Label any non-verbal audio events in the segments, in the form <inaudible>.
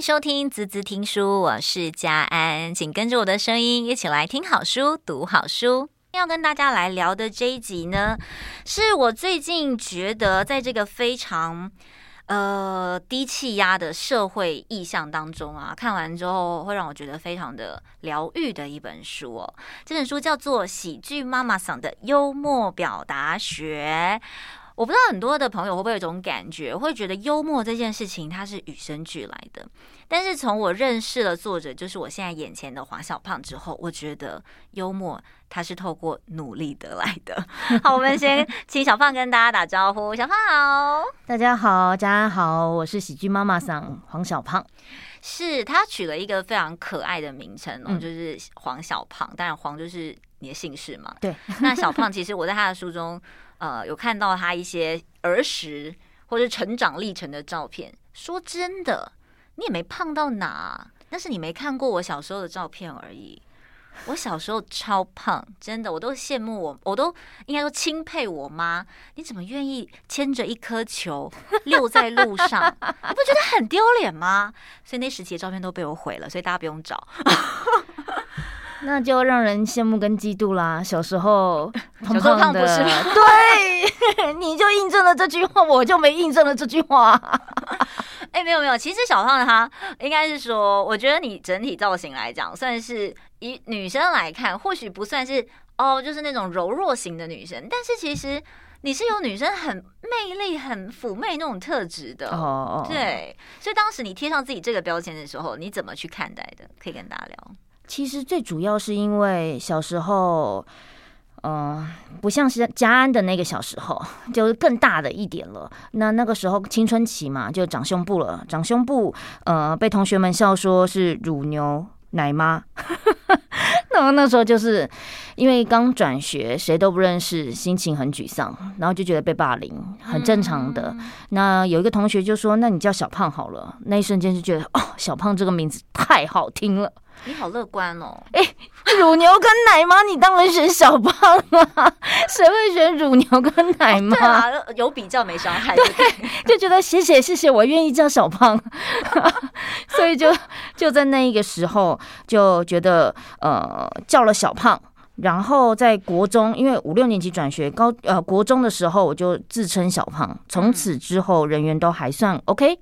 收听滋滋听书，我是佳安，请跟着我的声音一起来听好书、读好书。要跟大家来聊的这一集呢，是我最近觉得在这个非常呃低气压的社会意象当中啊，看完之后会让我觉得非常的疗愈的一本书哦。这本书叫做《喜剧妈妈桑的幽默表达学》。我不知道很多的朋友会不会有一种感觉，会觉得幽默这件事情它是与生俱来的。但是从我认识了作者，就是我现在眼前的黄小胖之后，我觉得幽默它是透过努力得来的。<laughs> 好，我们先请小胖跟大家打招呼。小胖好，大家好，家安好，我是喜剧妈妈桑黄小胖。是他取了一个非常可爱的名称哦，就是黄小胖。当然黄就是你的姓氏嘛。对。<laughs> 那小胖其实我在他的书中。呃，有看到他一些儿时或者成长历程的照片。说真的，你也没胖到哪，但是你没看过我小时候的照片而已。我小时候超胖，真的，我都羡慕我，我都应该说钦佩我妈。你怎么愿意牵着一颗球溜在路上？<laughs> 你不觉得很丢脸吗？所以那时期的照片都被我毁了，所以大家不用找。那就让人羡慕跟嫉妒啦。<laughs> 小时候胖胖的，小时候胖不是吗？对，<laughs> 你就印证了这句话，我就没印证了这句话。<laughs> 哎、欸，没有没有，其实小胖他应该是说，我觉得你整体造型来讲，算是以女生来看，或许不算是哦，就是那种柔弱型的女生，但是其实你是有女生很魅力、很妩媚那种特质的哦。对，所以当时你贴上自己这个标签的时候，你怎么去看待的？可以跟大家聊。其实最主要是因为小时候，嗯、呃，不像是家安的那个小时候，就是更大的一点了。那那个时候青春期嘛，就长胸部了，长胸部，呃，被同学们笑说是乳牛奶妈。<laughs> 那么那时候就是因为刚转学，谁都不认识，心情很沮丧，然后就觉得被霸凌，很正常的。那有一个同学就说：“那你叫小胖好了。”那一瞬间就觉得哦，小胖这个名字太好听了。你好乐观哦！哎、欸，乳牛跟奶妈，你当然选小胖啊！<laughs> 谁会选乳牛跟奶妈？哦、对啊，有比较没伤害，对，就觉得谢谢谢谢，我愿意叫小胖。<laughs> 所以就就在那一个时候，就觉得呃叫了小胖。然后在国中，因为五六年级转学高呃国中的时候，我就自称小胖。从此之后，人缘都还算 OK。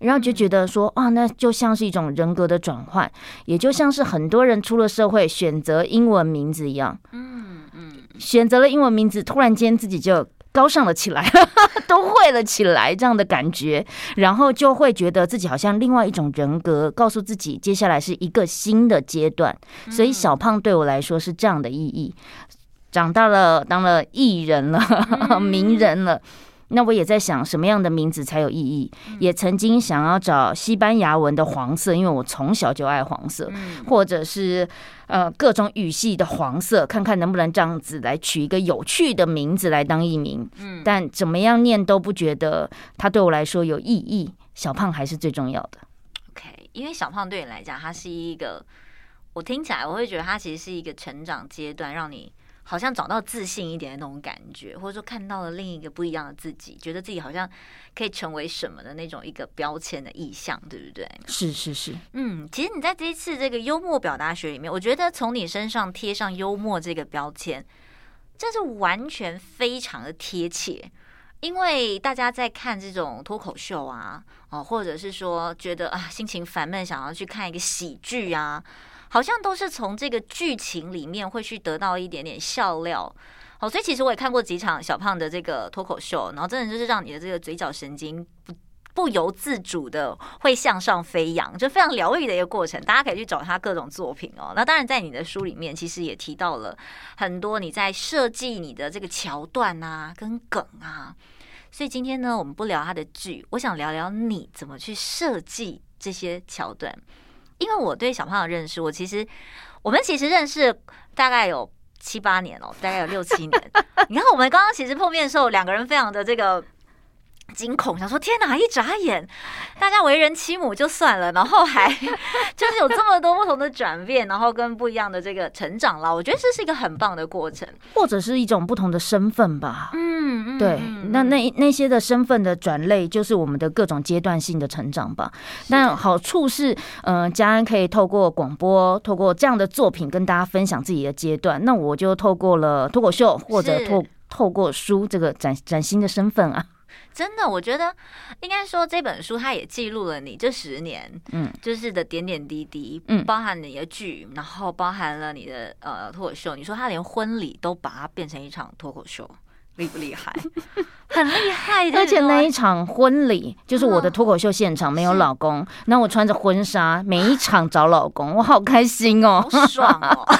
然后就觉得说啊，那就像是一种人格的转换，也就像是很多人出了社会选择英文名字一样。嗯嗯，选择了英文名字，突然间自己就高尚了起来，<laughs> 都会了起来，这样的感觉，然后就会觉得自己好像另外一种人格，告诉自己接下来是一个新的阶段。所以小胖对我来说是这样的意义。长大了，当了艺人了，<laughs> 名人了。那我也在想，什么样的名字才有意义？也曾经想要找西班牙文的黄色，因为我从小就爱黄色，或者是呃各种语系的黄色，看看能不能这样子来取一个有趣的名字来当艺名。嗯，但怎么样念都不觉得它对我来说有意义。小胖还是最重要的。OK，因为小胖对你来讲，它是一个，我听起来我会觉得它其实是一个成长阶段，让你。好像找到自信一点的那种感觉，或者说看到了另一个不一样的自己，觉得自己好像可以成为什么的那种一个标签的意向，对不对？是是是，嗯，其实你在这一次这个幽默表达学里面，我觉得从你身上贴上幽默这个标签，这是完全非常的贴切，因为大家在看这种脱口秀啊，哦，或者是说觉得啊心情烦闷，想要去看一个喜剧啊。好像都是从这个剧情里面会去得到一点点笑料，好，所以其实我也看过几场小胖的这个脱口秀，然后真的就是让你的这个嘴角神经不不由自主的会向上飞扬，就非常疗愈的一个过程。大家可以去找他各种作品哦。那当然，在你的书里面其实也提到了很多你在设计你的这个桥段啊跟梗啊。所以今天呢，我们不聊他的剧，我想聊聊你怎么去设计这些桥段。因为我对小胖的认识，我其实我们其实认识大概有七八年哦，大概有六七年。<laughs> 你看，我们刚刚其实碰面的时候，两个人非常的这个惊恐，想说天哪！一眨眼，大家为人妻母就算了，然后还 <laughs> 就是有这么多不同的转变，然后跟不一样的这个成长啦。我觉得这是一个很棒的过程，或者是一种不同的身份吧。嗯，嗯对，那那那些的身份的转类，就是我们的各种阶段性的成长吧。但好处是，嗯、呃，家安可以透过广播，透过这样的作品跟大家分享自己的阶段。那我就透过了脱口秀，或者透透过书这个崭崭新的身份啊。真的，我觉得应该说这本书它也记录了你这十年，嗯，就是的点点滴滴，嗯，包含你的剧，然后包含了你的呃脱口秀。你说他连婚礼都把它变成一场脱口秀，厉不厉害？<laughs> 很厉害的。而且那一场婚礼就是我的脱口秀现场，没有老公，那我穿着婚纱，每一场找老公，我好开心哦，好爽哦。<laughs>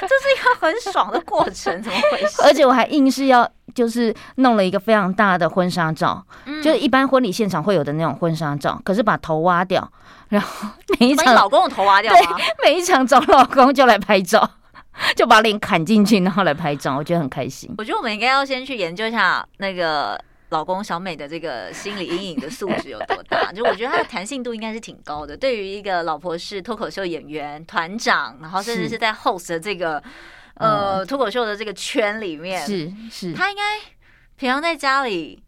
这是一个很爽的过程，怎么回事？而且我还硬是要，就是弄了一个非常大的婚纱照，嗯、就是一般婚礼现场会有的那种婚纱照，可是把头挖掉，然后每一场老公的头挖掉，对，<laughs> 每一场找老公就来拍照，<laughs> 就把脸砍进去，然后来拍照，我觉得很开心。我觉得我们应该要先去研究一下那个。老公小美的这个心理阴影的素质有多大？<laughs> 就我觉得她的弹性度应该是挺高的。对于一个老婆是脱口秀演员、团长，然后甚至是在 host 的这个呃脱口秀的这个圈里面，是是，他应该平常在家里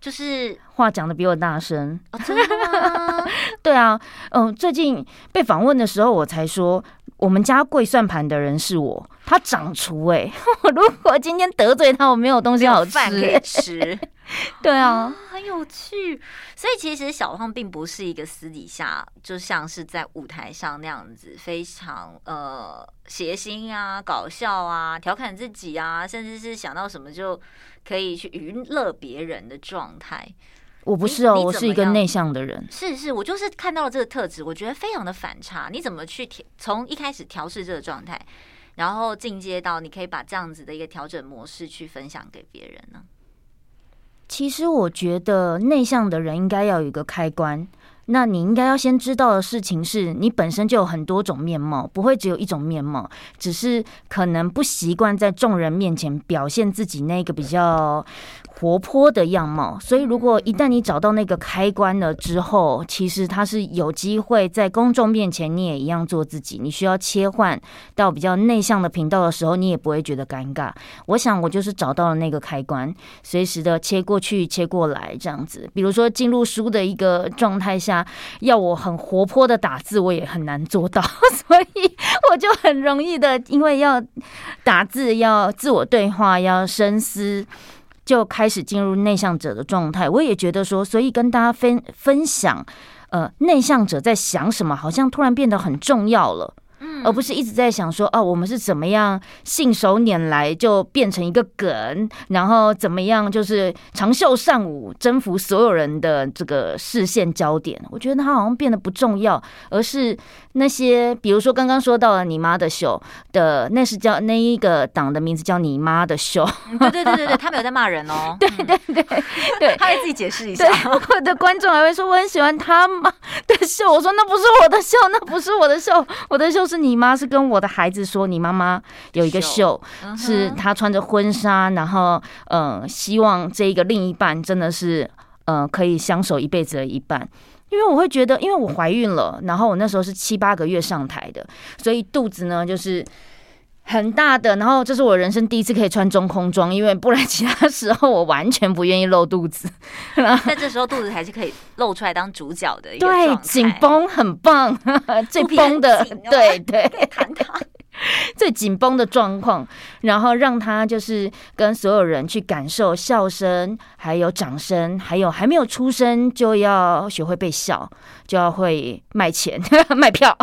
就是话讲的比我大声。哦，真的吗？<laughs> 对啊，嗯，最近被访问的时候，我才说。我们家跪算盘的人是我，他掌厨哎，我 <laughs> 如果今天得罪他，我没有东西好吃，饭可以吃。<laughs> 对啊，很有趣。所以其实小胖并不是一个私底下就像是在舞台上那样子非常呃谐星啊、搞笑啊、调侃自己啊，甚至是想到什么就可以去娱乐别人的状态。我不是哦，我是一个内向的人。是是，我就是看到了这个特质，我觉得非常的反差。你怎么去调？从一开始调试这个状态，然后进阶到你可以把这样子的一个调整模式去分享给别人呢？其实我觉得内向的人应该要有一个开关。那你应该要先知道的事情是，你本身就有很多种面貌，不会只有一种面貌，只是可能不习惯在众人面前表现自己那个比较活泼的样貌。所以，如果一旦你找到那个开关了之后，其实它是有机会在公众面前你也一样做自己。你需要切换到比较内向的频道的时候，你也不会觉得尴尬。我想我就是找到了那个开关，随时的切过去、切过来这样子。比如说进入书的一个状态下。要我很活泼的打字，我也很难做到，<laughs> 所以我就很容易的，因为要打字，要自我对话，要深思，就开始进入内向者的状态。我也觉得说，所以跟大家分分享，呃，内向者在想什么，好像突然变得很重要了。而不是一直在想说，哦，我们是怎么样信手拈来就变成一个梗，然后怎么样就是长袖善舞，征服所有人的这个视线焦点。我觉得它好像变得不重要，而是那些，比如说刚刚说到了你妈的秀的，那是叫那一个党的名字叫你妈的秀。对对对对对，<laughs> 他没有在骂人哦。对对对对，<laughs> 他会自己解释一下。我的观众还会说我很喜欢他妈的秀，我说那不是我的秀，那不是我的秀，我的秀是你妈是跟我的孩子说，你妈妈有一个秀，是她穿着婚纱，然后呃，希望这一个另一半真的是呃，可以相守一辈子的一半。因为我会觉得，因为我怀孕了，然后我那时候是七八个月上台的，所以肚子呢就是很大的。然后这是我人生第一次可以穿中空装，因为不然其他时候我完全不愿意露肚子。<laughs> 但这时候肚子还是可以露出来当主角的一个，<laughs> 对，紧绷很棒，<laughs> 最绷的，对对，弹它。<laughs> 最紧绷的状况，然后让他就是跟所有人去感受笑声，还有掌声，还有还没有出生就要学会被笑，就要会卖钱 <laughs> 卖票，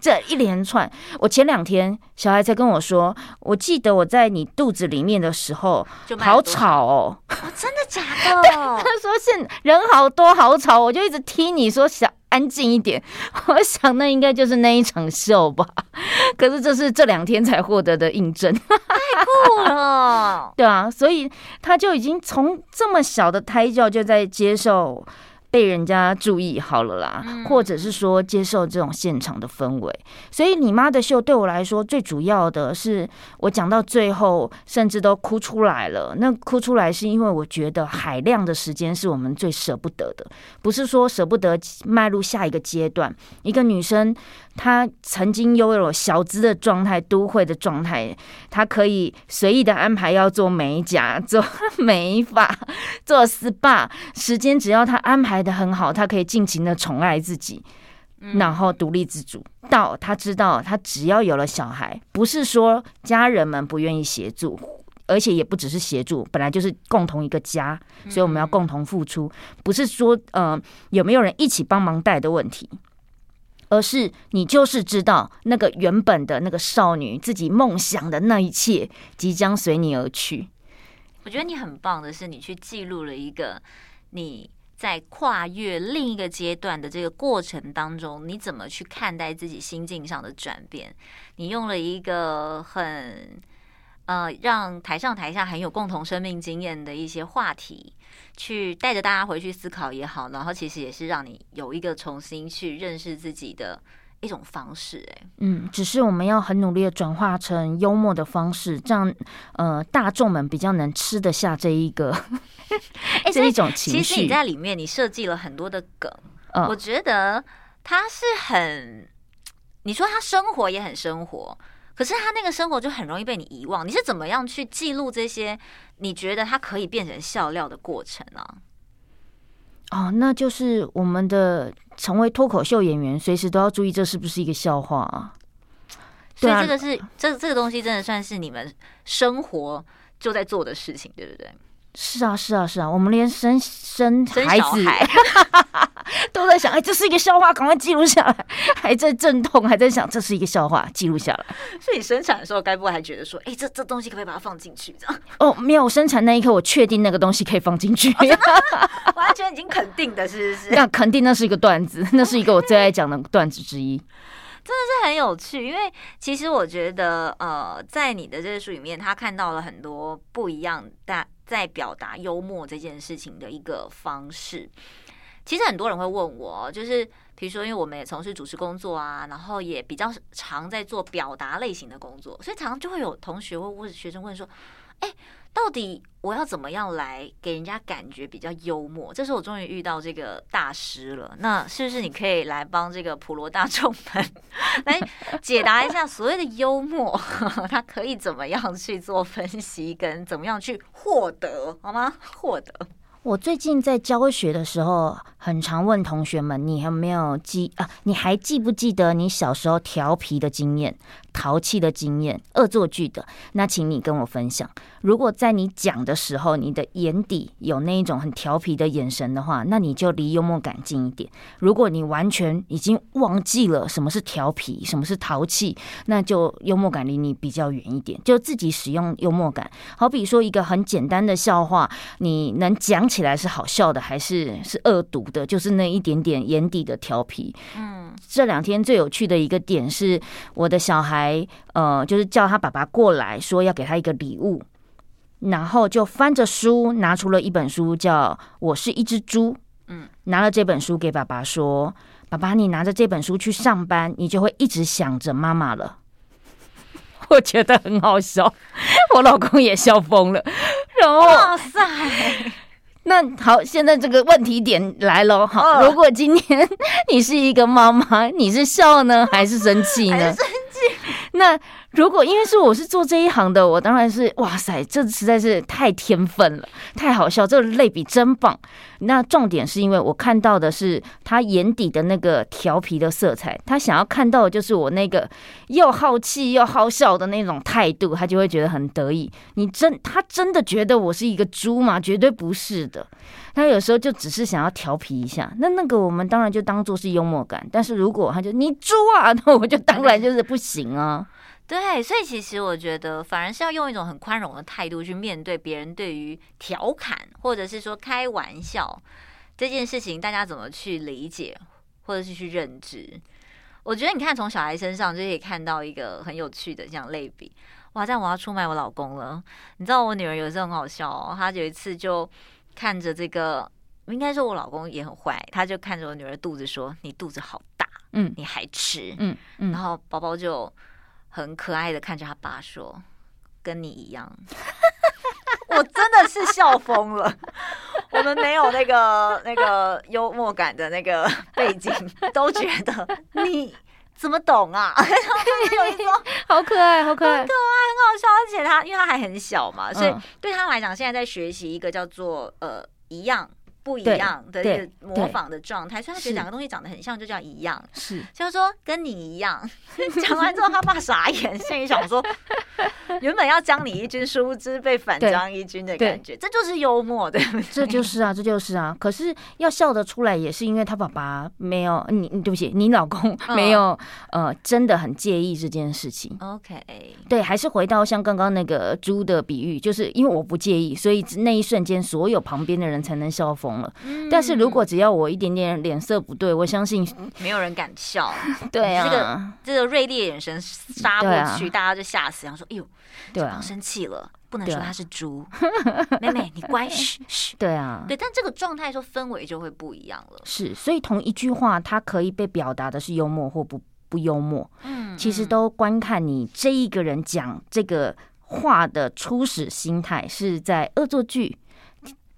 这一连串。我前两天小孩才跟我说，我记得我在你肚子里面的时候好吵哦，哦，真的假的？<laughs> 他说是人好多好吵，我就一直听你说小。安静一点，<laughs> 我想那应该就是那一场秀吧。<laughs> 可是这是这两天才获得的印证，<laughs> 太酷了，对啊，所以他就已经从这么小的胎教就在接受被人家注意好了啦，嗯、或者是说接受这种现场的氛围。所以你妈的秀对我来说最主要的是，我讲到最后甚至都哭出来了。那哭出来是因为我觉得海量的时间是我们最舍不得的，不是说舍不得迈入下一个阶段。一个女生她曾经拥有小资的状态、都会的状态，他可以随意的安排要做美甲、做美发、做 SPA，时间只要他安排的很好，他可以尽情的宠爱自己，然后独立自主。到他知道，他只要有了小孩，不是说家人们不愿意协助，而且也不只是协助，本来就是共同一个家，所以我们要共同付出，不是说呃有没有人一起帮忙带的问题。而是你就是知道那个原本的那个少女自己梦想的那一切即将随你而去。我觉得你很棒的是，你去记录了一个你在跨越另一个阶段的这个过程当中，你怎么去看待自己心境上的转变。你用了一个很呃让台上台下很有共同生命经验的一些话题。去带着大家回去思考也好，然后其实也是让你有一个重新去认识自己的一种方式。哎，嗯，只是我们要很努力的转化成幽默的方式，这样呃大众们比较能吃得下这一个欸 <laughs> <laughs> 这一种情绪。其实你在里面你设计了很多的梗，嗯、我觉得他是很，你说他生活也很生活。可是他那个生活就很容易被你遗忘，你是怎么样去记录这些？你觉得他可以变成笑料的过程呢？哦，那就是我们的成为脱口秀演员，随时都要注意这是不是一个笑话啊？所以这个是这这个东西真的算是你们生活就在做的事情，对不对？是啊，是啊，是啊，我们连生生孩子孩 <laughs> 都在想，哎，这是一个笑话，赶快记录下来，还在阵痛，还在想这是一个笑话，记录下来。所以你生产的时候，该不会还觉得说，哎，这这东西可不可以把它放进去？这样？哦，没有，生产那一刻，我确定那个东西可以放进去，<laughs> 完全已经肯定的，是不是？那 <laughs> 肯定那是一个段子，那是一个我最爱讲的段子之一。真的是很有趣，因为其实我觉得，呃，在你的这个书里面，他看到了很多不一样的。在表达幽默这件事情的一个方式，其实很多人会问我，就是比如说，因为我们也从事主持工作啊，然后也比较常在做表达类型的工作，所以常常就会有同学会问学生问说：“哎，到底我要怎么样来给人家感觉比较幽默？”这时候我终于遇到这个大师了，那是不是你可以来帮这个普罗大众们 <laughs> 来解答一下所谓的幽默，<laughs> 他可以怎么样去做分析，跟怎么样去获得，好吗？获得。我最近在教学的时候，很常问同学们：“你有没有记啊？你还记不记得你小时候调皮的经验、淘气的经验、恶作剧的？那请你跟我分享。如果在你讲的时候，你的眼底有那一种很调皮的眼神的话，那你就离幽默感近一点。如果你完全已经忘记了什么是调皮、什么是淘气，那就幽默感离你比较远一点。就自己使用幽默感，好比说一个很简单的笑话，你能讲起来是好笑的，还是是恶毒的？就是那一点点眼底的调皮。嗯，这两天最有趣的一个点是，我的小孩，呃，就是叫他爸爸过来说要给他一个礼物，然后就翻着书拿出了一本书，叫《我是一只猪》。嗯，拿了这本书给爸爸说：“爸爸，你拿着这本书去上班，你就会一直想着妈妈了。<laughs> ”我觉得很好笑，我老公也笑疯了。然后，哇塞！那好，现在这个问题点来了。好，如果今天 <laughs> 你是一个妈妈，你是笑呢，还是生气呢？生气？那如果因为是我是做这一行的，我当然是哇塞，这实在是太天分了，太好笑，这个类比真棒。那重点是因为我看到的是他眼底的那个调皮的色彩，他想要看到的就是我那个又好气又好笑的那种态度，他就会觉得很得意。你真他真的觉得我是一个猪吗？绝对不是的。他有时候就只是想要调皮一下，那那个我们当然就当做是幽默感。但是如果他就你猪啊，那我就当然就是不行啊。对，所以其实我觉得，反而是要用一种很宽容的态度去面对别人对于调侃或者是说开玩笑这件事情，大家怎么去理解或者是去认知？我觉得你看，从小孩身上就可以看到一个很有趣的这样类比。哇，这样我要出卖我老公了。你知道我女儿有时候很好笑哦，她有一次就看着这个。应该说我老公也很坏，他就看着我女儿肚子说：“你肚子好大，嗯，你还吃，嗯嗯。”然后宝宝就很可爱的看着他爸说：“跟你一样。<laughs> ”我真的是笑疯了。我们没有那个那个幽默感的那个背景，都觉得你怎么懂啊？<laughs> 有一种 <laughs> 好可爱，好可爱，很可爱，很好笑。而且他因为他还很小嘛，所以对他来讲，现在在学习一个叫做呃一样。不一样的一个模仿的状态，所以他觉得两个东西长得很像，就叫一样。是，就是说跟你一样。<laughs> 讲完之后，他爸傻眼，心里想说：<laughs> 原本要将你一军，殊不知被反将一军的感觉，这就是幽默，对不对？<laughs> 这就是啊，这就是啊。可是要笑得出来，也是因为他爸爸没有你，对不起，你老公没有呃，真的很介意这件事情。OK，对，还是回到像刚刚那个猪的比喻，就是因为我不介意，所以那一瞬间，所有旁边的人才能笑疯。但是如果只要我一点点脸色不对，我相信没有人敢笑。<laughs> 对啊，这个这个锐利的眼神杀过去，大家就吓死，然后说：“哎呦，对啊，生气了，不能说他是猪。<laughs> ”妹妹，你乖，嘘嘘。<laughs> 对啊，对，但这个状态说氛围就会不一样了。是，所以同一句话，它可以被表达的是幽默或不不幽默。嗯，其实都观看你这一个人讲这个话的初始心态是在恶作剧。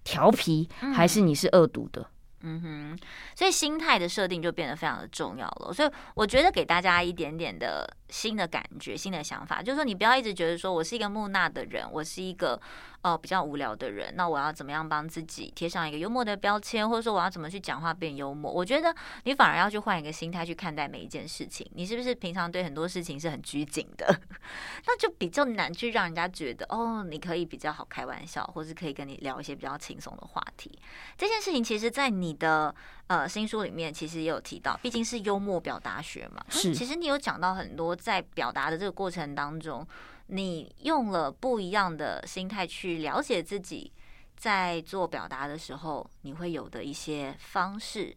调皮还是你是恶毒的？嗯哼，所以心态的设定就变得非常的重要了。所以我觉得给大家一点点的新的感觉、新的想法，就是说你不要一直觉得说我是一个木讷的人，我是一个。哦，比较无聊的人，那我要怎么样帮自己贴上一个幽默的标签，或者说我要怎么去讲话变幽默？我觉得你反而要去换一个心态去看待每一件事情。你是不是平常对很多事情是很拘谨的？<laughs> 那就比较难去让人家觉得哦，你可以比较好开玩笑，或是可以跟你聊一些比较轻松的话题。这件事情其实，在你的呃新书里面，其实也有提到，毕竟是幽默表达学嘛。是，其实你有讲到很多在表达的这个过程当中。你用了不一样的心态去了解自己，在做表达的时候，你会有的一些方式，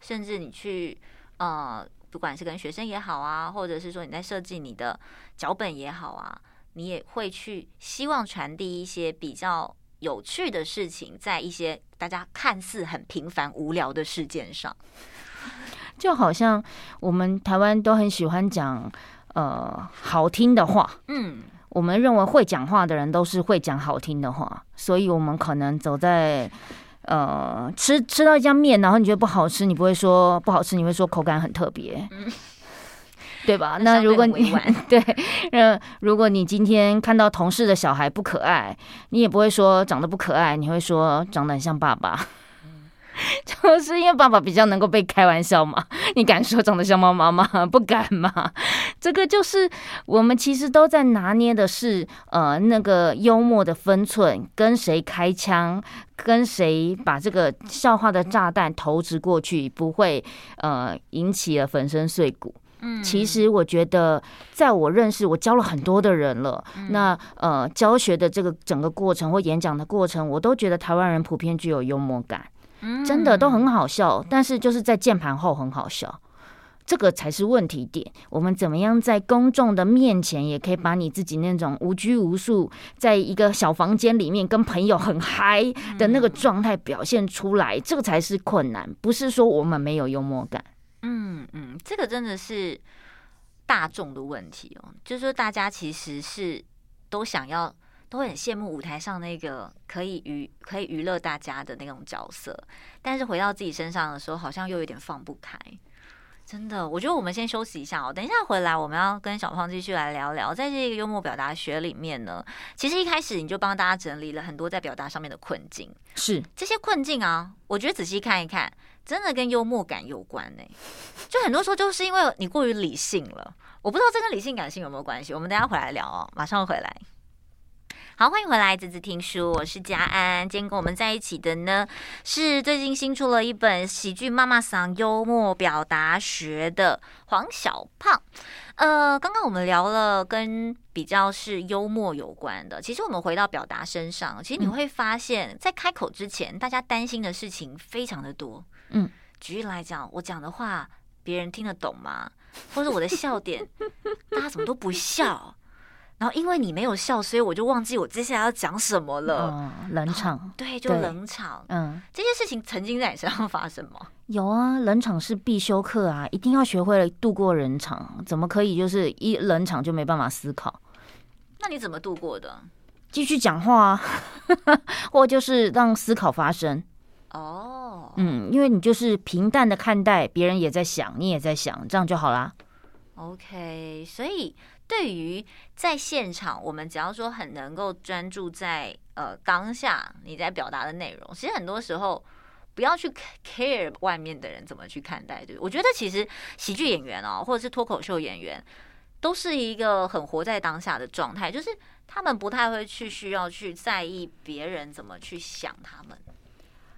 甚至你去呃，不管是跟学生也好啊，或者是说你在设计你的脚本也好啊，你也会去希望传递一些比较有趣的事情，在一些大家看似很平凡无聊的事件上，<laughs> 就好像我们台湾都很喜欢讲。呃，好听的话，嗯，我们认为会讲话的人都是会讲好听的话，所以我们可能走在呃吃吃到一家面，然后你觉得不好吃，你不会说不好吃，你会说口感很特别，嗯、对吧？那如果你 <laughs> 对，那，如果你今天看到同事的小孩不可爱，你也不会说长得不可爱，你会说长得很像爸爸。<laughs> 就是因为爸爸比较能够被开玩笑嘛，<laughs> 你敢说长得像妈妈吗？<laughs> 不敢嘛。这个就是我们其实都在拿捏的是，呃，那个幽默的分寸，跟谁开枪，跟谁把这个笑话的炸弹投掷过去，不会呃引起了粉身碎骨。嗯，其实我觉得，在我认识我教了很多的人了，那呃教学的这个整个过程或演讲的过程，我都觉得台湾人普遍具有幽默感。真的都很好笑，但是就是在键盘后很好笑，这个才是问题点。我们怎么样在公众的面前，也可以把你自己那种无拘无束，在一个小房间里面跟朋友很嗨的那个状态表现出来，这个才是困难，不是说我们没有幽默感。嗯嗯，这个真的是大众的问题哦，就是说大家其实是都想要。都很羡慕舞台上那个可以娱可以娱乐大家的那种角色，但是回到自己身上的时候，好像又有点放不开。真的，我觉得我们先休息一下哦，等一下回来我们要跟小胖继续来聊聊，在这个幽默表达学里面呢，其实一开始你就帮大家整理了很多在表达上面的困境，是这些困境啊，我觉得仔细看一看，真的跟幽默感有关呢。就很多时候就是因为你过于理性了，我不知道这跟理性感性有没有关系，我们等一下回来聊哦，马上回来。好，欢迎回来，滋滋听书，我是佳安。今天跟我们在一起的呢，是最近新出了一本《喜剧妈妈桑幽默表达学》的黄小胖。呃，刚刚我们聊了跟比较是幽默有关的，其实我们回到表达身上，其实你会发现在开口之前，大家担心的事情非常的多。嗯，举例来讲，我讲的话别人听得懂吗？或者我的笑点，<laughs> 大家怎么都不笑？然后因为你没有笑，所以我就忘记我接下来要讲什么了。嗯，冷场，对，就冷场。嗯，这些事情曾经在你身上发生吗？<laughs> 有啊，冷场是必修课啊，一定要学会了度过冷场。怎么可以就是一冷场就没办法思考？那你怎么度过的？继续讲话啊，<laughs> 或就是让思考发生。哦，嗯，因为你就是平淡的看待，别人也在想，你也在想，这样就好啦。OK，所以。对于在现场，我们只要说很能够专注在呃当下你在表达的内容，其实很多时候不要去 care 外面的人怎么去看待。对，我觉得其实喜剧演员哦，或者是脱口秀演员，都是一个很活在当下的状态，就是他们不太会去需要去在意别人怎么去想他们，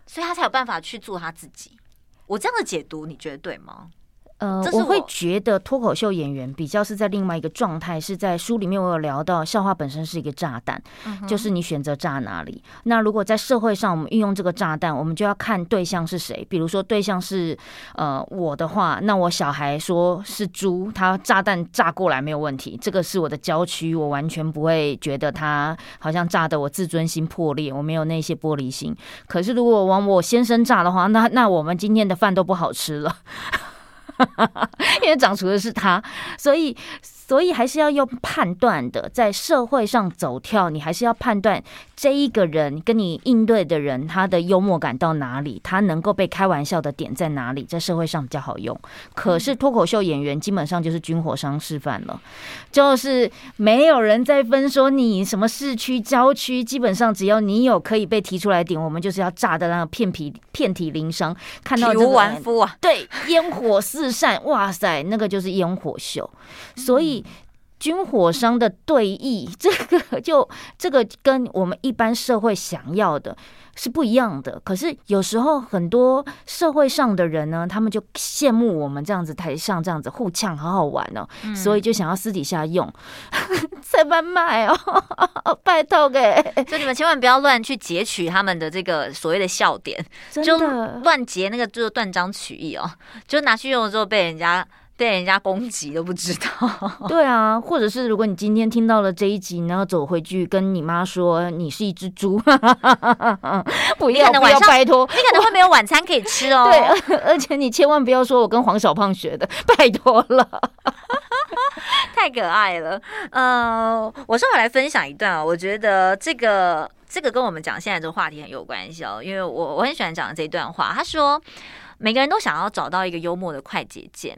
所以他才有办法去做他自己。我这样的解读，你觉得对吗？呃，我，我会觉得脱口秀演员比较是在另外一个状态，是在书里面我有聊到，笑话本身是一个炸弹，嗯、就是你选择炸哪里。那如果在社会上我们运用这个炸弹，我们就要看对象是谁。比如说对象是呃我的话，那我小孩说是猪，他炸弹炸过来没有问题，这个是我的郊区，我完全不会觉得他好像炸的我自尊心破裂，我没有那些玻璃心。可是如果往我先生炸的话，那那我们今天的饭都不好吃了。<laughs> 因为长出的是他，所以。所以还是要用判断的，在社会上走跳，你还是要判断这一个人跟你应对的人，他的幽默感到哪里，他能够被开玩笑的点在哪里，在社会上比较好用。可是脱口秀演员基本上就是军火商示范了，就是没有人在分说你什么市区、郊区，基本上只要你有可以被提出来点，我们就是要炸的那个遍皮遍体鳞伤，看到体无完肤啊，对，<laughs> 烟火四散，哇塞，那个就是烟火秀，所以。军火商的对弈，<laughs> 这个就这个跟我们一般社会想要的是不一样的。可是有时候很多社会上的人呢，他们就羡慕我们这样子台上这样子互呛，好好玩哦，嗯、所以就想要私底下用 <laughs> 在卖卖哦，<laughs> 拜托给，所以你们千万不要乱去截取他们的这个所谓的笑点，就乱截那个就是断章取义哦，就拿去用的时候被人家。被人家攻击都不知道，<laughs> 对啊，或者是如果你今天听到了这一集，然后走回去跟你妈说你是一只猪，不要不要拜托，你可能会没有晚餐可以吃哦。对，而且你千万不要说我跟黄小胖学的，拜托了，<laughs> 太可爱了。呃，我稍微来分享一段啊，我觉得这个这个跟我们讲现在这个话题很有关系哦，因为我我很喜欢讲的这一段话，他说每个人都想要找到一个幽默的快捷键。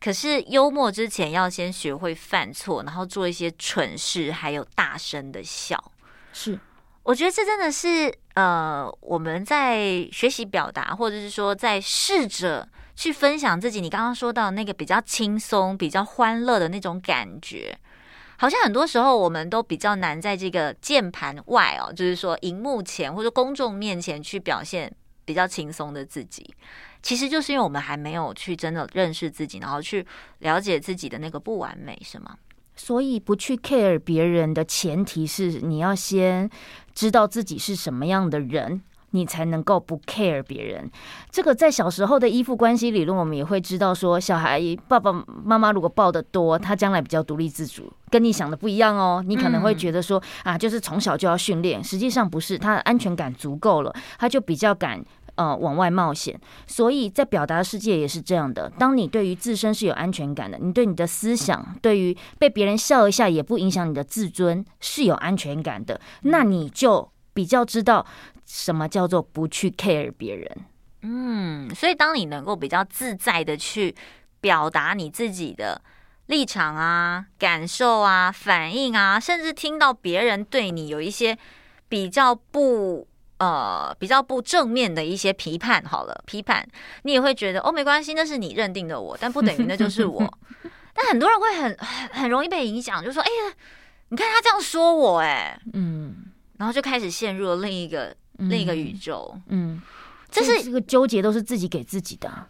可是幽默之前要先学会犯错，然后做一些蠢事，还有大声的笑。是，我觉得这真的是呃，我们在学习表达，或者是说在试着去分享自己。你刚刚说到那个比较轻松、比较欢乐的那种感觉，好像很多时候我们都比较难在这个键盘外哦，就是说荧幕前或者公众面前去表现比较轻松的自己。其实就是因为我们还没有去真的认识自己，然后去了解自己的那个不完美，是吗？所以不去 care 别人的前提是你要先知道自己是什么样的人，你才能够不 care 别人。这个在小时候的依附关系理论，我们也会知道说，小孩爸爸妈妈如果抱得多，他将来比较独立自主，跟你想的不一样哦。你可能会觉得说啊，就是从小就要训练，实际上不是，他的安全感足够了，他就比较敢。呃，往外冒险，所以在表达世界也是这样的。当你对于自身是有安全感的，你对你的思想，对于被别人笑一下也不影响你的自尊是有安全感的，那你就比较知道什么叫做不去 care 别人。嗯，所以当你能够比较自在的去表达你自己的立场啊、感受啊、反应啊，甚至听到别人对你有一些比较不。呃，比较不正面的一些批判，好了，批判你也会觉得哦，没关系，那是你认定的我，但不等于那就是我。<laughs> 但很多人会很很很容易被影响，就说：“哎呀，你看他这样说我，哎，嗯，然后就开始陷入了另一个、嗯、另一个宇宙。”嗯，这是这个纠结都是自己给自己的。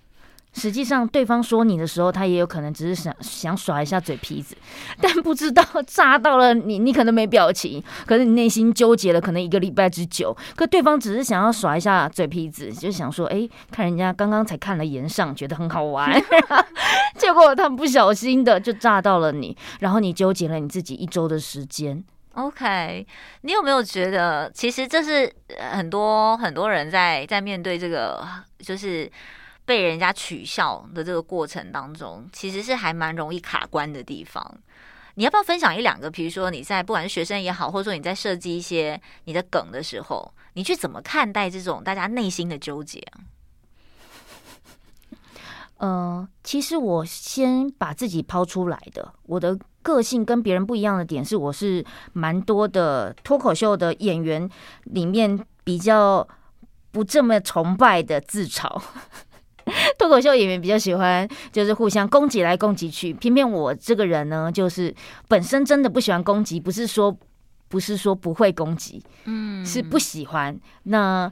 实际上对方说你的时候，他也有可能只是想想耍一下嘴皮子，<laughs> 但不知道炸到了你，你可能没表情，可是你内心纠结了可能一个礼拜之久。可对方只是想要耍一下嘴皮子，就想说，哎，看人家刚刚才看了炎上，觉得很好玩，<laughs> 结果他不小心的就炸到了你，然后你纠结了你自己一周的时间。OK，你有没有觉得，其实这是很多很多人在在面对这个就是被人家取笑的这个过程当中，其实是还蛮容易卡关的地方。你要不要分享一两个？比如说你在不管是学生也好，或者说你在设计一些你的梗的时候，你去怎么看待这种大家内心的纠结？嗯、<laughs> 呃，其实我先把自己抛出来的，我的。个性跟别人不一样的点是，我是蛮多的脱口秀的演员里面比较不这么崇拜的自嘲。<laughs> 脱口秀演员比较喜欢就是互相攻击来攻击去，偏偏我这个人呢，就是本身真的不喜欢攻击，不是说不是说不会攻击，嗯，是不喜欢。那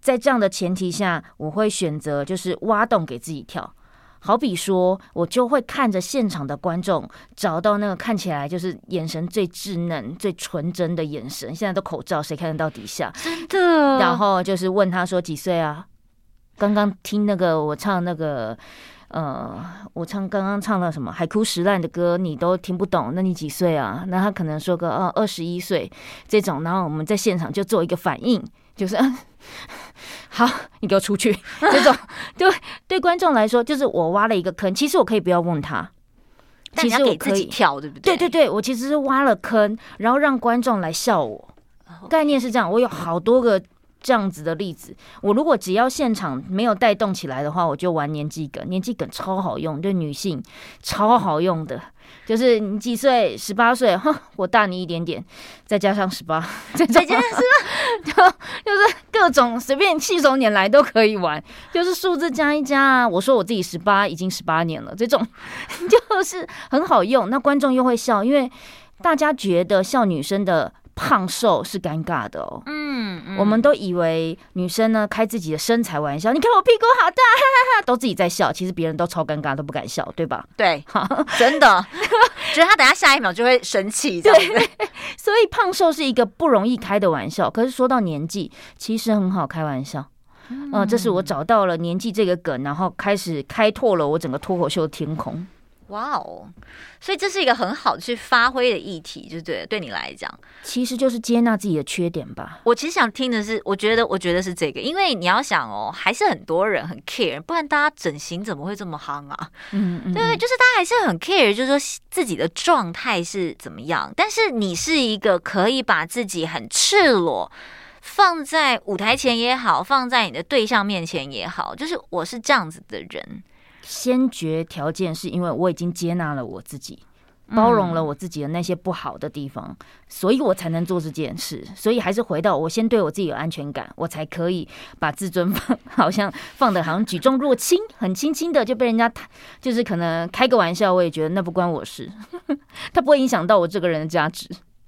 在这样的前提下，我会选择就是挖洞给自己跳。好比说，我就会看着现场的观众，找到那个看起来就是眼神最稚嫩、最纯真的眼神。现在都口罩，谁看得到底下？真的。然后就是问他说几岁啊？刚刚听那个我唱那个，呃，我唱刚刚唱了什么海枯石烂的歌，你都听不懂，那你几岁啊？那他可能说个呃二十一岁这种，然后我们在现场就做一个反应，就是。嗯 <laughs> 好，你给我出去！<laughs> 这种对对观众来说，就是我挖了一个坑。其实我可以不要问他，其实我可以跳，对不对？对对对，我其实是挖了坑，然后让观众来笑我。概念是这样，我有好多个这样子的例子。我如果只要现场没有带动起来的话，我就玩年纪梗。年纪梗超好用，对女性超好用的。就是你几岁？十八岁，哼，我大你一点点，再加上十八，再加上十八，<laughs> 就就是各种随便信手拈来都可以玩，就是数字加一加啊。我说我自己十八，已经十八年了，这种 <laughs> 就是很好用。那观众又会笑，因为大家觉得笑女生的。胖瘦是尴尬的哦，嗯，我们都以为女生呢开自己的身材玩笑，你看我屁股好大，哈哈哈，都自己在笑，其实别人都超尴尬，都不敢笑，对吧？对，真的，觉得他等下下一秒就会生气，对，所以胖瘦是一个不容易开的玩笑。可是说到年纪，其实很好开玩笑，嗯、这是我找到了年纪这个梗，然后开始开拓了我整个脱口秀的天空。哇哦，所以这是一个很好去发挥的议题，就对，对你来讲，其实就是接纳自己的缺点吧。我其实想听的是，我觉得，我觉得是这个，因为你要想哦，还是很多人很 care，不然大家整形怎么会这么夯啊？嗯嗯，对，就是大家还是很 care，就是说自己的状态是怎么样。但是你是一个可以把自己很赤裸放在舞台前也好，放在你的对象面前也好，就是我是这样子的人。先决条件是因为我已经接纳了我自己，包容了我自己的那些不好的地方，所以我才能做这件事。所以还是回到我先对我自己有安全感，我才可以把自尊放，好像放的好像举重若轻，很轻轻的就被人家 <laughs> 就是可能开个玩笑，我也觉得那不关我事，<laughs> 它不会影响到我这个人的价值。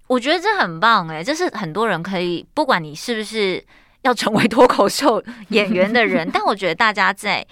我觉得这很棒哎，这是很多人可以，不管你是不是要成为脱口秀演员的人，<laughs> 但我觉得大家在。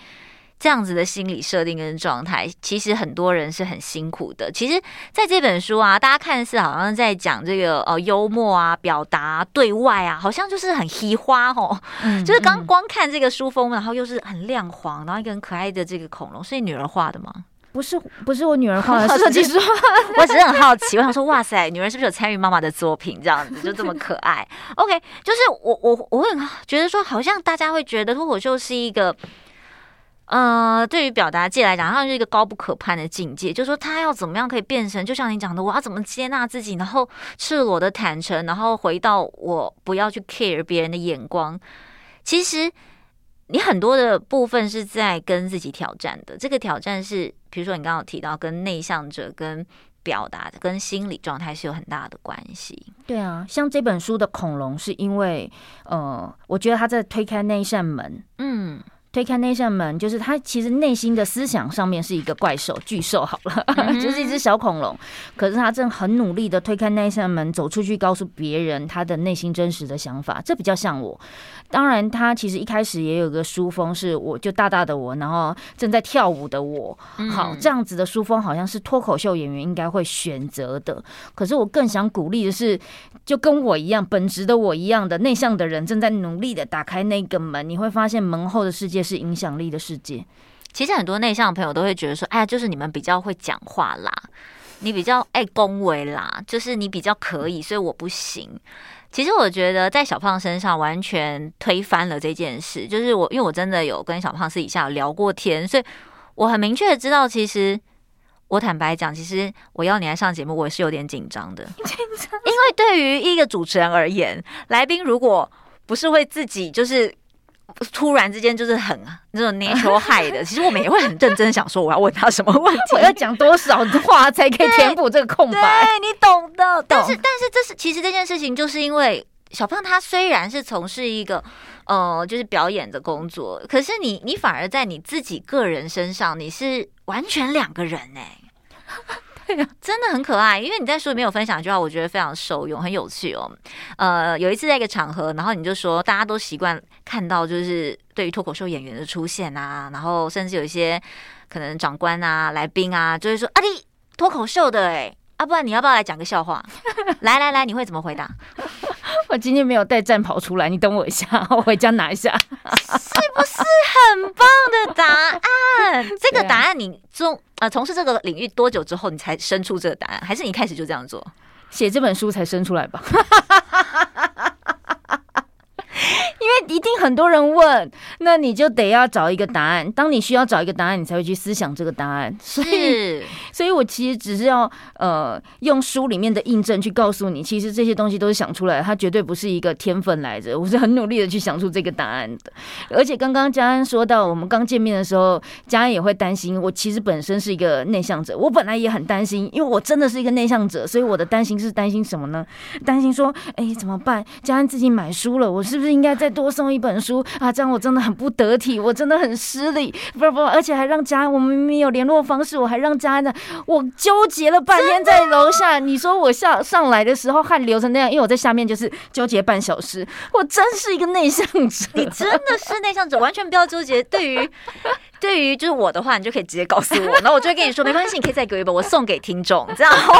这样子的心理设定跟状态，其实很多人是很辛苦的。其实，在这本书啊，大家看似好像在讲这个呃幽默啊、表达、啊、对外啊，好像就是很嘻花哦。嗯，就是刚光看这个书封，然后又是很亮黄，然后一个很可爱的这个恐龙，是你女儿画的吗？不是，不是我女儿画的，设计师画。<laughs> 我只是很好奇，我想说，哇塞，女儿是不是有参与妈妈的作品？这样子就这么可爱。OK，就是我我我会觉得说，好像大家会觉得脱口秀是一个。呃，对于表达界来讲，它是一个高不可攀的境界。就是说，他要怎么样可以变成，就像你讲的，我要怎么接纳自己，然后赤裸的坦诚，然后回到我不要去 care 别人的眼光。其实，你很多的部分是在跟自己挑战的。这个挑战是，比如说你刚刚有提到，跟内向者、跟表达的、跟心理状态是有很大的关系。对啊，像这本书的恐龙，是因为呃，我觉得他在推开那一扇门，嗯。推开那扇门，就是他其实内心的思想上面是一个怪兽、巨兽，好了，<laughs> 就是一只小恐龙。可是他正很努力的推开那扇门，走出去，告诉别人他的内心真实的想法。这比较像我。当然，他其实一开始也有个书封，是我就大大的我，然后正在跳舞的我。好，这样子的书封好像是脱口秀演员应该会选择的。可是我更想鼓励的是，就跟我一样本职的我一样的内向的人，正在努力的打开那个门。你会发现门后的世界是影响力的世界。其实很多内向的朋友都会觉得说：“哎呀，就是你们比较会讲话啦，你比较爱恭维啦，就是你比较可以，所以我不行。”其实我觉得在小胖身上完全推翻了这件事。就是我，因为我真的有跟小胖私底下聊过天，所以我很明确的知道，其实我坦白讲，其实我要你来上节目，我也是有点紧张的。紧张，因为对于一个主持人而言，来宾如果不是会自己就是。突然之间就是很那种 natural high 的，其实我们也会很认真想说，我要问他什么问题，我要讲多少话才可以填补这个空白？对，你懂的。但是，但是这是其实这件事情，就是因为小胖他虽然是从事一个呃就是表演的工作，可是你你反而在你自己个人身上，你是完全两个人哎。真的很可爱，因为你在书里面有分享一句话，我觉得非常受用，很有趣哦。呃，有一次在一个场合，然后你就说，大家都习惯看到就是对于脱口秀演员的出现啊，然后甚至有一些可能长官啊、来宾啊，就会说啊，你脱口秀的哎，啊，不然你要不要来讲个笑话？<laughs> 来来来，你会怎么回答？<laughs> 我今天没有带战袍出来，你等我一下，<laughs> 我回家拿一下，是不是很棒的答案？这个答案你从啊从事这个领域多久之后，你才生出这个答案？还是你一开始就这样做？写这本书才生出来吧？<laughs> 因为一定很多人问，那你就得要找一个答案。当你需要找一个答案，你才会去思想这个答案。<laughs> 所以，所以我其实只是要呃用书里面的印证去告诉你，其实这些东西都是想出来的，它绝对不是一个天分来着。我是很努力的去想出这个答案的。而且刚刚家安说到，我们刚见面的时候，家安也会担心。我其实本身是一个内向者，我本来也很担心，因为我真的是一个内向者，所以我的担心是担心什么呢？担心说，哎，怎么办？家安自己买书了，我是不是应该再多送一本书。啊，这样我真的很不得体，我真的很失礼，不不，而且还让家安，我们明明有联络方式，我还让家安的，我纠结了半天在楼下，你说我下上来的时候汗流成那样，因为我在下面就是纠结半小时，我真是一个内向者，你真的是内向者，完全不要纠结。对于对于就是我的话，你就可以直接告诉我，然后我就会跟你说，没关系，你可以再给我一本，我送给听众，这样 <laughs> 好，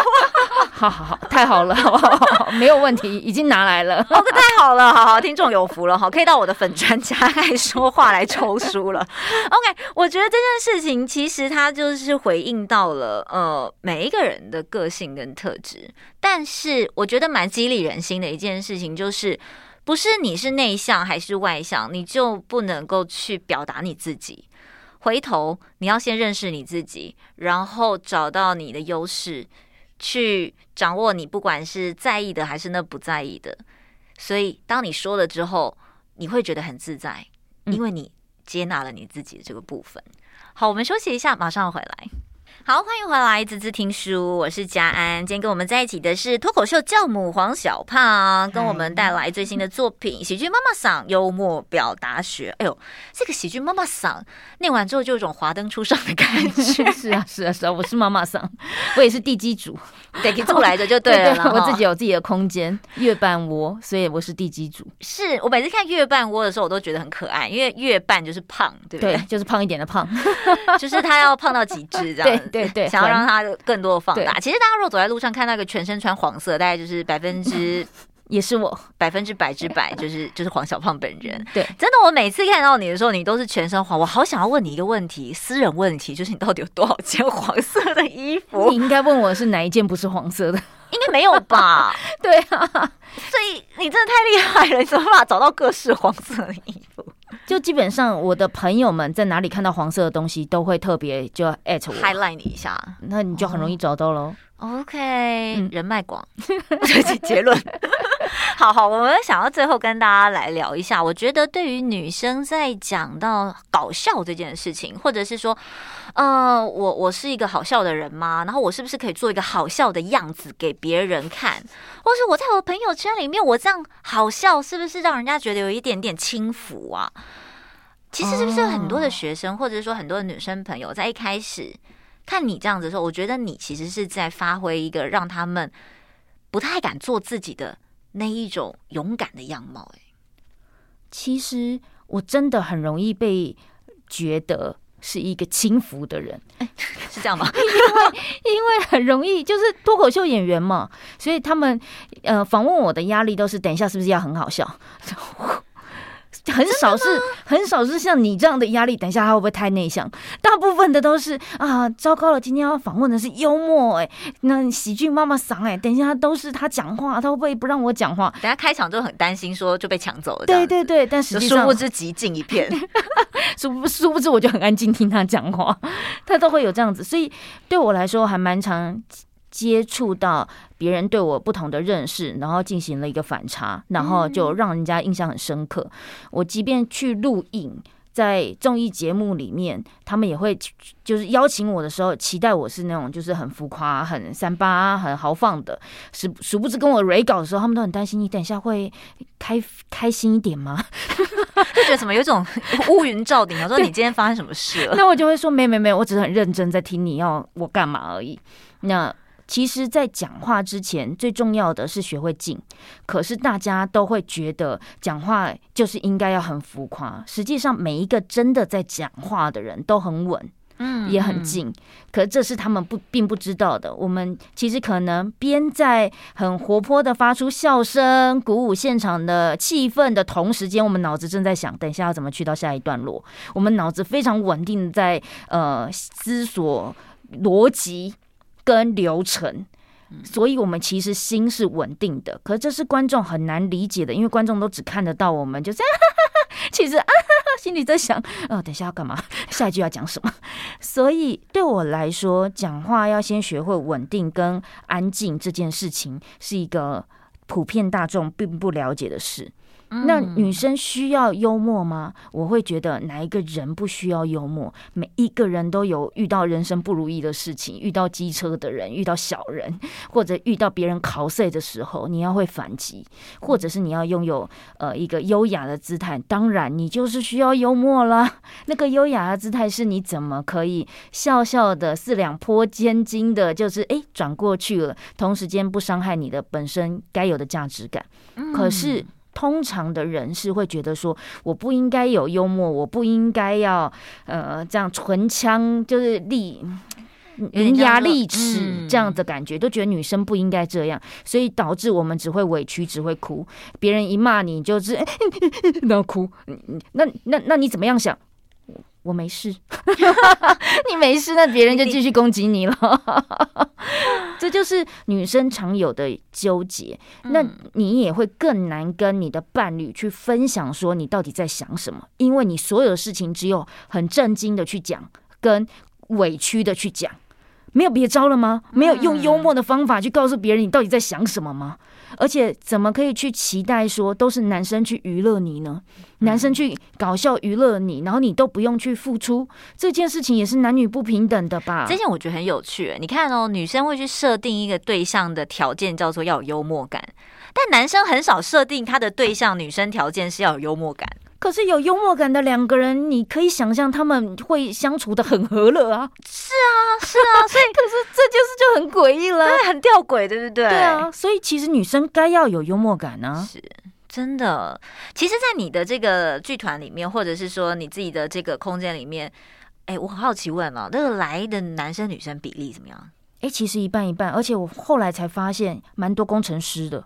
好好好，太好了，好好好，没有问题，已经拿来了，哦，太好了，好好，听众有福了，好，可以到我的粉专家来说话来抽书了。OK，我觉得这件事情其实它就是回应到了呃每一个人的个性跟特质，但是我觉得蛮激励人心的一件事情就是，不是你是内向还是外向，你就不能够去表达你自己。回头你要先认识你自己，然后找到你的优势，去掌握你不管是在意的还是那不在意的。所以当你说了之后，你会觉得很自在，因为你接纳了你自己的这个部分。好，我们休息一下，马上回来。好，欢迎回来，滋滋听书，我是佳安。今天跟我们在一起的是脱口秀教母黄小胖，跟我们带来最新的作品《喜剧妈妈嗓幽默表达学》。哎呦，这个喜剧妈妈嗓念完之后就有种华灯初上的感觉。<laughs> 是啊，是啊，是啊，我是妈妈嗓，我也是地基主，得给出来的就对了。对对，我自己有自己的空间，月半窝，所以我是地基主。是我每次看月半窝的时候，我都觉得很可爱，因为月半就是胖，对不对？对，就是胖一点的胖，<laughs> 就是他要胖到极致这样。<laughs> 对。对对，想要让它更多的放大。其实大家如果走在路上看到一个全身穿黄色，大概就是百分之 <laughs> 也是我百分之百之百，就是就是黄小胖本人。对，真的，我每次看到你的时候，你都是全身黄。我好想要问你一个问题，私人问题，就是你到底有多少件黄色的衣服？你应该问我是哪一件不是黄色的？<laughs> 应该没有吧？<laughs> 对啊，所以你真的太厉害了，你怎么办法找到各式黄色的衣服？就基本上，我的朋友们在哪里看到黄色的东西，都会特别就 at 我，highlight 你一下，那你就很容易找到喽。OK，人脉广，<laughs> 这是结论。好好，我们想要最后跟大家来聊一下，我觉得对于女生在讲到搞笑这件事情，或者是说，呃，我我是一个好笑的人吗？然后我是不是可以做一个好笑的样子给别人看？或是我在我的朋友圈里面，我这样好笑，是不是让人家觉得有一点点轻浮啊？其实是不是很多的学生，或者说很多的女生朋友，在一开始看你这样子的时候，我觉得你其实是在发挥一个让他们不太敢做自己的那一种勇敢的样貌。哎，其实我真的很容易被觉得是一个轻浮的人，<laughs> 是这样吗？<laughs> 因为因为很容易就是脱口秀演员嘛，所以他们呃访问我的压力都是等一下是不是要很好笑。<laughs> 很少是很少是像你这样的压力，等一下他会不会太内向？大部分的都是啊，糟糕了，今天要访问的是幽默哎、欸，那喜剧妈妈桑哎，等一下都是他讲话，他会不会不让我讲话？等下开场就很担心说就被抢走了。对对对，但实际上殊不知极静一片，<laughs> 殊不殊不知我就很安静听他讲话，他都会有这样子，所以对我来说还蛮常。接触到别人对我不同的认识，然后进行了一个反差，然后就让人家印象很深刻。嗯、我即便去录影，在综艺节目里面，他们也会就是邀请我的时候，期待我是那种就是很浮夸、很三八、很豪放的。殊殊不知跟我 re 稿的时候，他们都很担心你等一下会开 <laughs> 开心一点吗？<laughs> 就觉得怎么有种乌云罩顶？我说你今天发生什么事了？<laughs> 那我就会说没没没，我只是很认真在听你要我干嘛而已。那。其实，在讲话之前，最重要的是学会静。可是大家都会觉得讲话就是应该要很浮夸。实际上，每一个真的在讲话的人都很稳，嗯，也很静。可这是他们不并不知道的。我们其实可能边在很活泼的发出笑声，鼓舞现场的气氛的同时间，我们脑子正在想，等一下要怎么去到下一段落。我们脑子非常稳定，在呃思索逻辑。跟流程，所以我们其实心是稳定的，可是这是观众很难理解的，因为观众都只看得到我们，就这样 <laughs> 其实啊，心里在想，哦，等一下要干嘛？<laughs> 下一句要讲什么？所以对我来说，讲话要先学会稳定跟安静，这件事情是一个普遍大众并不了解的事。那女生需要幽默吗？我会觉得哪一个人不需要幽默？每一个人都有遇到人生不如意的事情，遇到机车的人，遇到小人，或者遇到别人考碎的时候，你要会反击，或者是你要拥有呃一个优雅的姿态。当然，你就是需要幽默啦。<laughs> 那个优雅的姿态是你怎么可以笑笑的四两拨千斤的，就是诶转过去了，同时间不伤害你的本身该有的价值感。可是。通常的人是会觉得说，我不应该有幽默，我不应该要呃这样唇枪就是利伶牙俐齿这样的感觉，都觉得女生不应该这样，所以导致我们只会委屈，只会哭。别人一骂你，就是 <laughs> 然后哭。那那那你怎么样想？我没事，<laughs> 你没事，那别人就继续攻击你了。<laughs> 这就是女生常有的纠结。那你也会更难跟你的伴侣去分享，说你到底在想什么，因为你所有的事情只有很震惊的去讲，跟委屈的去讲，没有别招了吗？没有用幽默的方法去告诉别人你到底在想什么吗？而且怎么可以去期待说都是男生去娱乐你呢？男生去搞笑娱乐你，然后你都不用去付出，这件事情也是男女不平等的吧？这件我觉得很有趣。你看哦，女生会去设定一个对象的条件，叫做要有幽默感，但男生很少设定他的对象女生条件是要有幽默感。可是有幽默感的两个人，你可以想象他们会相处的很和乐啊！是啊，是啊，<laughs> 所以可是这件事就很诡异了，对，很吊诡，对不对？对啊，所以其实女生该要有幽默感呢、啊，是真的。其实，在你的这个剧团里面，或者是说你自己的这个空间里面，哎，我很好奇问了，那个来的男生女生比例怎么样？哎，其实一半一半，而且我后来才发现，蛮多工程师的。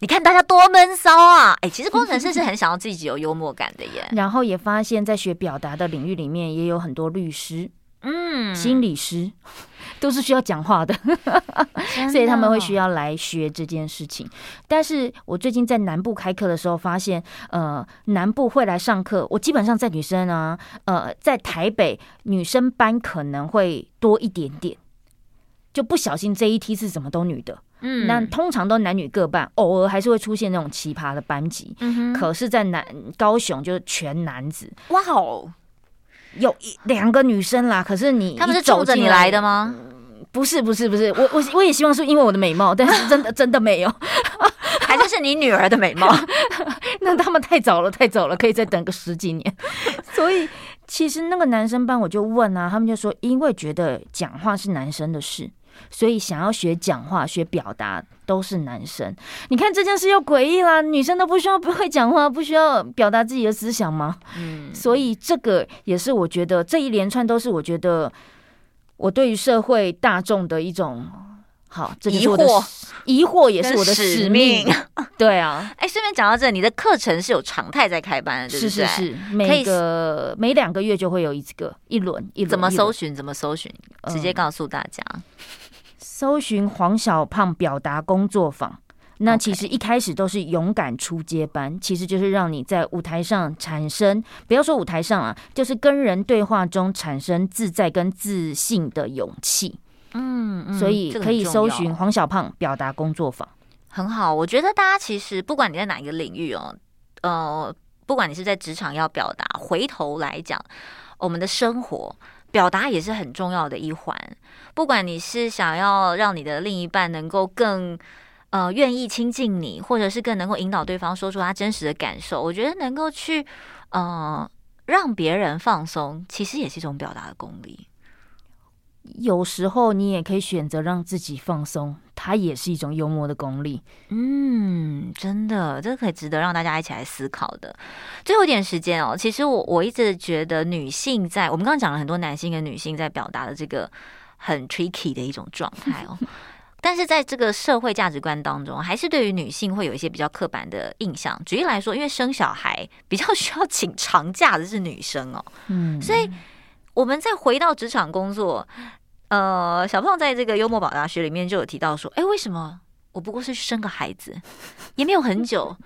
你看大家多闷骚啊！哎、欸，其实工程师是 <laughs> 很想要自己有幽默感的耶。然后也发现，在学表达的领域里面，也有很多律师、嗯，心理师，<laughs> 都是需要讲话的，所以他们会需要来学这件事情。但是我最近在南部开课的时候，发现，呃，南部会来上课，我基本上在女生啊，呃，在台北女生班可能会多一点点，就不小心这一梯次怎么都女的。嗯，那通常都男女各半，偶尔还是会出现那种奇葩的班级。可是，在南高雄就是全男子。哇哦，有一两个女生啦。可是你他们是走着你来的吗？不是，不是，不是。我我我也希望是因为我的美貌，但是真的 <laughs> 真的没有。还是是你女儿的美貌？<laughs> 那他们太早了，太早了，可以再等个十几年。<laughs> 所以其实那个男生班我就问啊，他们就说，因为觉得讲话是男生的事。所以想要学讲话、学表达都是男生。你看这件事又诡异啦，女生都不需要不会讲话，不需要表达自己的思想吗？嗯，所以这个也是我觉得这一连串都是我觉得我对于社会大众的一种好这疑惑，疑惑也是我的使命。<laughs> 对啊，哎，顺便讲到这，你的课程是有常态在开班的，对不对？是是是，每个每两个月就会有一个一轮一轮。怎么搜寻？怎么搜寻？直接告诉大家。嗯搜寻黄小胖表达工作坊，那其实一开始都是勇敢出街班.其实就是让你在舞台上产生，不要说舞台上啊，就是跟人对话中产生自在跟自信的勇气。嗯，嗯，所以可以搜寻黄小胖表达工作坊，很好。我觉得大家其实不管你在哪一个领域哦，呃，不管你是在职场要表达，回头来讲，我们的生活。表达也是很重要的一环，不管你是想要让你的另一半能够更呃愿意亲近你，或者是更能够引导对方说出他真实的感受，我觉得能够去呃让别人放松，其实也是一种表达的功力。有时候你也可以选择让自己放松，它也是一种幽默的功力。嗯，真的，这个可以值得让大家一起来思考的。最后一点时间哦，其实我我一直觉得女性在我们刚刚讲了很多男性跟女性在表达的这个很 tricky 的一种状态哦，<laughs> 但是在这个社会价值观当中，还是对于女性会有一些比较刻板的印象。举例来说，因为生小孩比较需要请长假的是女生哦，嗯，所以。我们再回到职场工作，呃，小胖在这个幽默宝大学里面就有提到说，哎，为什么我不过是去生个孩子，也没有很久，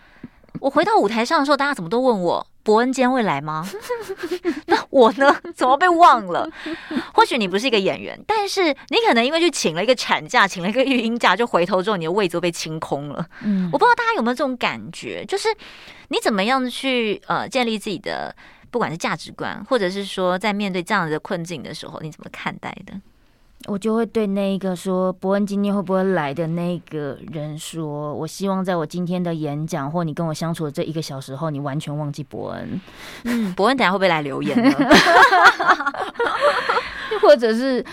我回到舞台上的时候，大家怎么都问我伯恩今天会来吗？<laughs> 那我呢，怎么被忘了？或许你不是一个演员，但是你可能因为去请了一个产假，请了一个育婴假，就回头之后你的位置都被清空了。嗯，我不知道大家有没有这种感觉，就是你怎么样去呃建立自己的。不管是价值观，或者是说在面对这样的困境的时候，你怎么看待的？我就会对那一个说伯恩今天会不会来的那个人说，我希望在我今天的演讲或你跟我相处的这一个小时后，你完全忘记伯恩。嗯，伯恩等下会不会来留言呢？<laughs> 或者是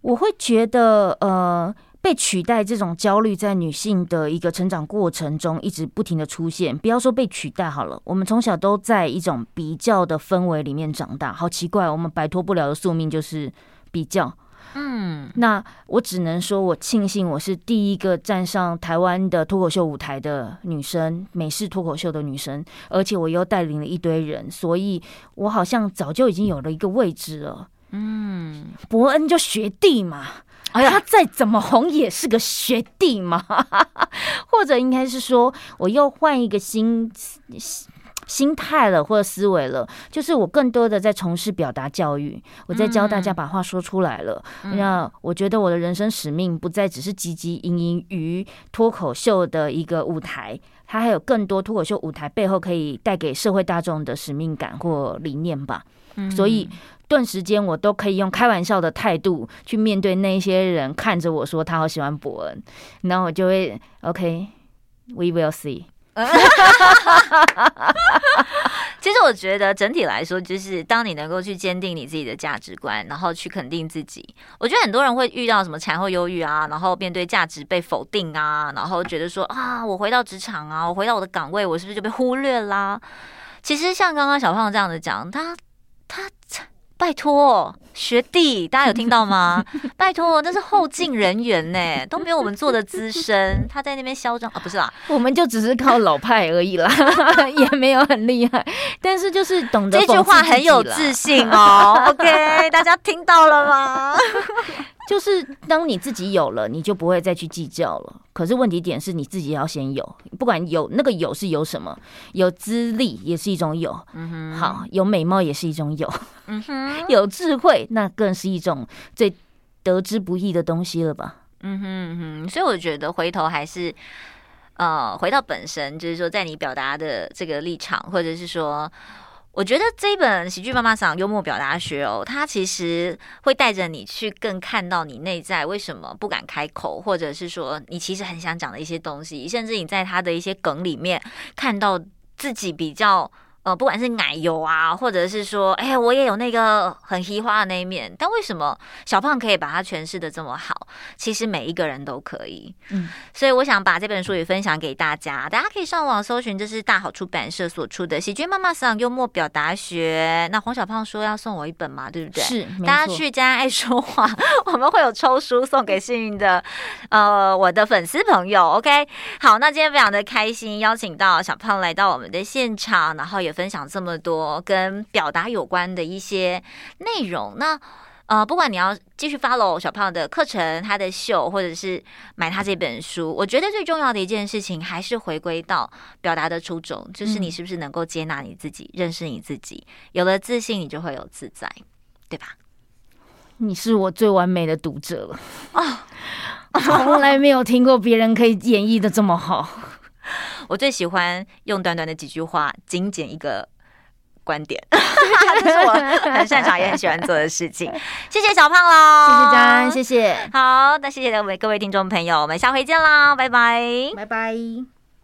我会觉得呃。被取代这种焦虑，在女性的一个成长过程中一直不停的出现。不要说被取代好了，我们从小都在一种比较的氛围里面长大，好奇怪，我们摆脱不了的宿命就是比较。嗯，那我只能说，我庆幸我是第一个站上台湾的脱口秀舞台的女生，美式脱口秀的女生，而且我又带领了一堆人，所以我好像早就已经有了一个位置了。嗯，伯恩就学弟嘛。他再怎么红也是个学弟嘛，<laughs> 或者应该是说，我又换一个心心态了，或者思维了，就是我更多的在从事表达教育，我在教大家把话说出来了。嗯、那我觉得我的人生使命不再只是汲汲营营于脱口秀的一个舞台，它还有更多脱口秀舞台背后可以带给社会大众的使命感或理念吧。嗯、所以。顿时间，我都可以用开玩笑的态度去面对那些人看着我说他好喜欢博恩，然后我就会 OK，We will see。其实我觉得整体来说，就是当你能够去坚定你自己的价值观，然后去肯定自己。我觉得很多人会遇到什么产后忧郁啊，然后面对价值被否定啊，然后觉得说啊，我回到职场啊，我回到我的岗位，我是不是就被忽略啦？其实像刚刚小胖这样子讲，他他。拜托，学弟，大家有听到吗？<laughs> 拜托，那是后进人员呢，都没有我们做的资深。他在那边嚣张啊，不是啦，我们就只是靠老派而已啦，<laughs> 也没有很厉害。但是就是懂得这句话很有自信哦。OK，大家听到了吗？就是当你自己有了，你就不会再去计较了。可是问题点是你自己要先有，不管有那个有是有什么，有资历也是一种有，嗯哼，好，有美貌也是一种有，嗯哼，有智慧那更是一种最得之不易的东西了吧，嗯哼嗯哼。所以我觉得回头还是呃回到本身，就是说在你表达的这个立场，或者是说。我觉得这一本《喜剧妈妈桑幽默表达学》哦，它其实会带着你去更看到你内在为什么不敢开口，或者是说你其实很想讲的一些东西，甚至你在他的一些梗里面看到自己比较呃，不管是奶油啊，或者是说，哎，我也有那个很嘻哈的那一面，但为什么小胖可以把它诠释的这么好？其实每一个人都可以，嗯，所以我想把这本书也分享给大家，大家可以上网搜寻，这是大好出版社所出的《喜剧妈妈桑幽默表达学》。那黄小胖说要送我一本嘛，对不对？是，大家去家爱说话，<laughs> 我们会有抽书送给幸运的，呃，我的粉丝朋友。OK，好，那今天非常的开心，邀请到小胖来到我们的现场，然后也。分享这么多跟表达有关的一些内容，那呃，不管你要继续 follow 小胖的课程、他的秀，或者是买他这本书，我觉得最重要的一件事情还是回归到表达的初衷，就是你是不是能够接纳你自己、嗯、认识你自己，有了自信，你就会有自在，对吧？你是我最完美的读者了啊！<laughs> 从来没有听过别人可以演绎的这么好。我最喜欢用短短的几句话精简一个观点，<laughs> 这是我很擅长也很喜欢做的事情。<laughs> 谢谢小胖喽，谢谢张，谢谢。好，那谢谢各位各位听众朋友，我们下回见啦，拜拜，拜拜。